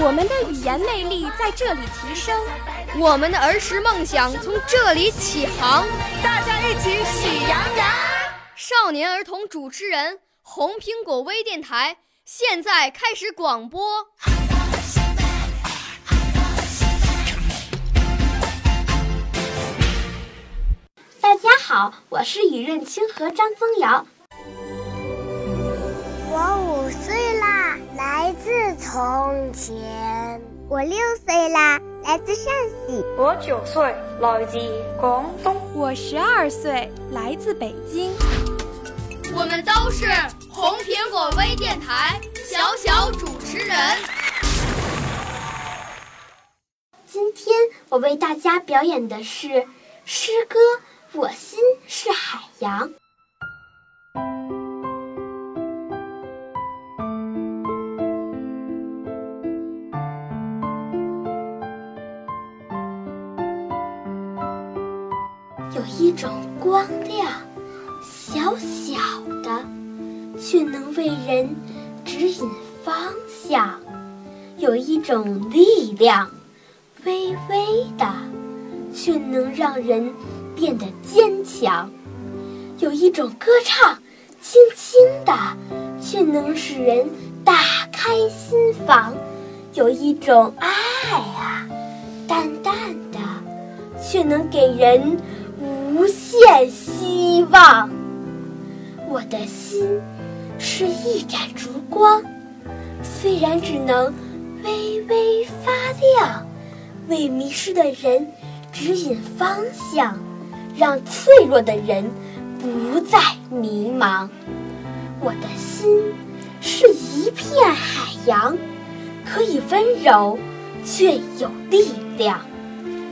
我们的语言魅力在这里提升，我们的儿时梦想从这里起航。大家一起喜羊羊。少年儿童主持人，红苹果微电台现在开始广播。大家好，我是雨润清和张增瑶。从前。我六岁啦，来自陕西。我九岁，来自广东。我十二岁，来自北京。我们都是红苹果微电台小小主持人。今天我为大家表演的是诗歌《我心是海洋》。有一种光亮，小小的，却能为人指引方向；有一种力量，微微的，却能让人变得坚强；有一种歌唱，轻轻的，却能使人打开心房；有一种爱啊，淡淡的，却能给人。无限希望，我的心是一盏烛光，虽然只能微微发亮，为迷失的人指引方向，让脆弱的人不再迷茫。我的心是一片海洋，可以温柔，却有力量，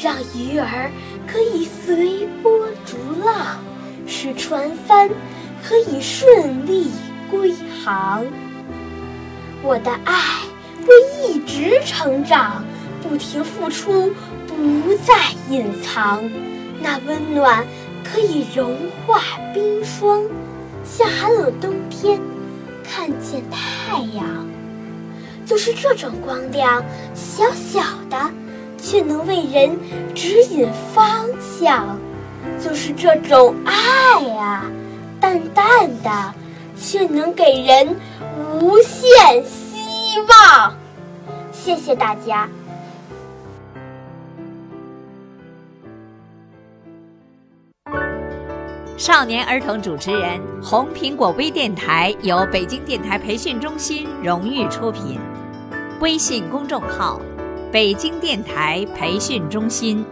让鱼儿。可以随波逐浪，使船帆可以顺利归航。我的爱会一直成长，不停付出，不再隐藏。那温暖可以融化冰霜，像寒冷冬天看见太阳。就是这种光亮，小小的。却能为人指引方向，就是这种爱啊，淡淡的，却能给人无限希望。谢谢大家。少年儿童主持人，红苹果微电台由北京电台培训中心荣誉出品，微信公众号。北京电台培训中心。